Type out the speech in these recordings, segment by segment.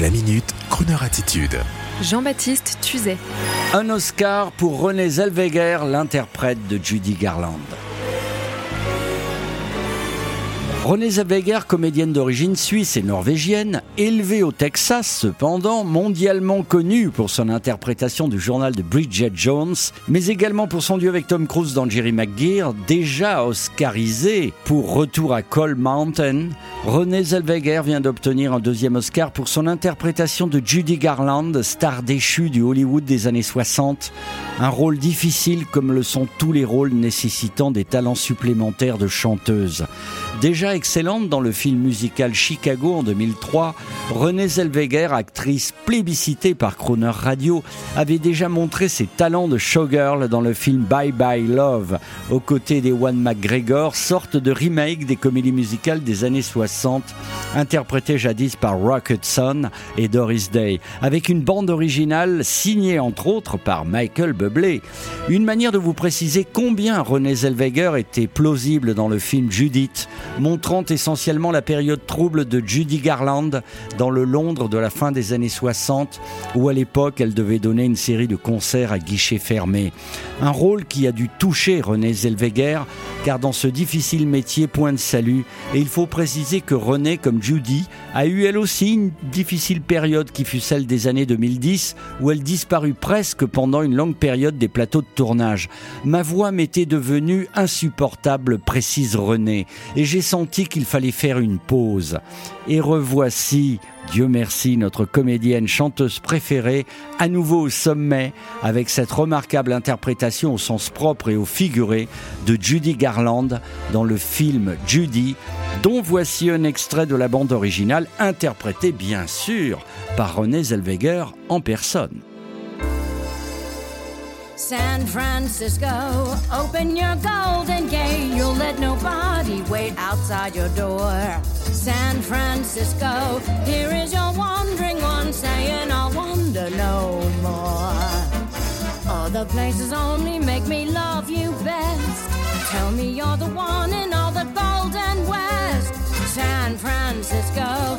La minute, Kroneur attitude. Jean-Baptiste Tuzet. Un Oscar pour René Zellweger, l'interprète de Judy Garland. Renée Zellweger, comédienne d'origine suisse et norvégienne, élevée au Texas cependant, mondialement connue pour son interprétation du journal de Bridget Jones, mais également pour son duo avec Tom Cruise dans Jerry McGear, déjà oscarisée pour Retour à Coal Mountain, Renée Zellweger vient d'obtenir un deuxième Oscar pour son interprétation de Judy Garland, star déchue du Hollywood des années 60. Un rôle difficile comme le sont tous les rôles nécessitant des talents supplémentaires de chanteuse. Déjà excellente dans le film musical Chicago en 2003, Renée Zellweger, actrice plébiscitée par Croner Radio, avait déjà montré ses talents de showgirl dans le film Bye Bye Love, aux côtés des One McGregor, sorte de remake des comédies musicales des années 60, interprétées jadis par Rock Hudson et Doris Day, avec une bande originale signée entre autres par Michael Bublé. Une manière de vous préciser combien René Zellweger était plausible dans le film Judith, montrant essentiellement la période trouble de Judy Garland dans le Londres de la fin des années 60, où à l'époque elle devait donner une série de concerts à guichet fermé. Un rôle qui a dû toucher René Zellweger, car dans ce difficile métier, point de salut, et il faut préciser que René, comme Judy, a eu elle aussi une difficile période qui fut celle des années 2010, où elle disparut presque pendant une longue période des plateaux de tournage. Ma voix m'était devenue insupportable, précise René, senti qu'il fallait faire une pause. Et revoici, Dieu merci, notre comédienne chanteuse préférée, à nouveau au sommet, avec cette remarquable interprétation au sens propre et au figuré de Judy Garland dans le film Judy, dont voici un extrait de la bande originale, interprétée bien sûr par René Zellweger en personne. San Francisco, open your golden gate. You'll let wait outside your door. San Francisco, here is your wandering one saying, I'll wander no more. Other places only make me love you best. Tell me you're the one in all the golden west. San Francisco,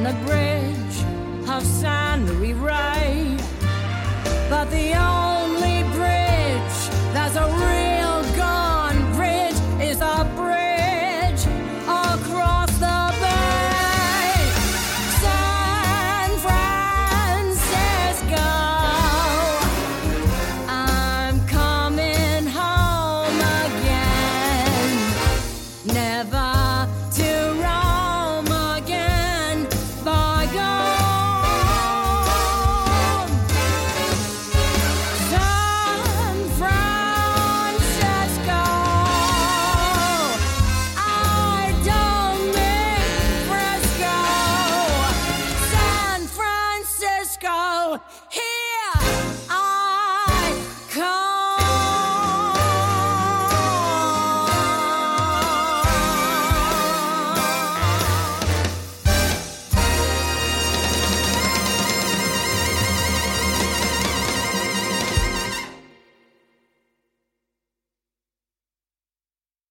on the bridge of San Ray. But the only bridge that's a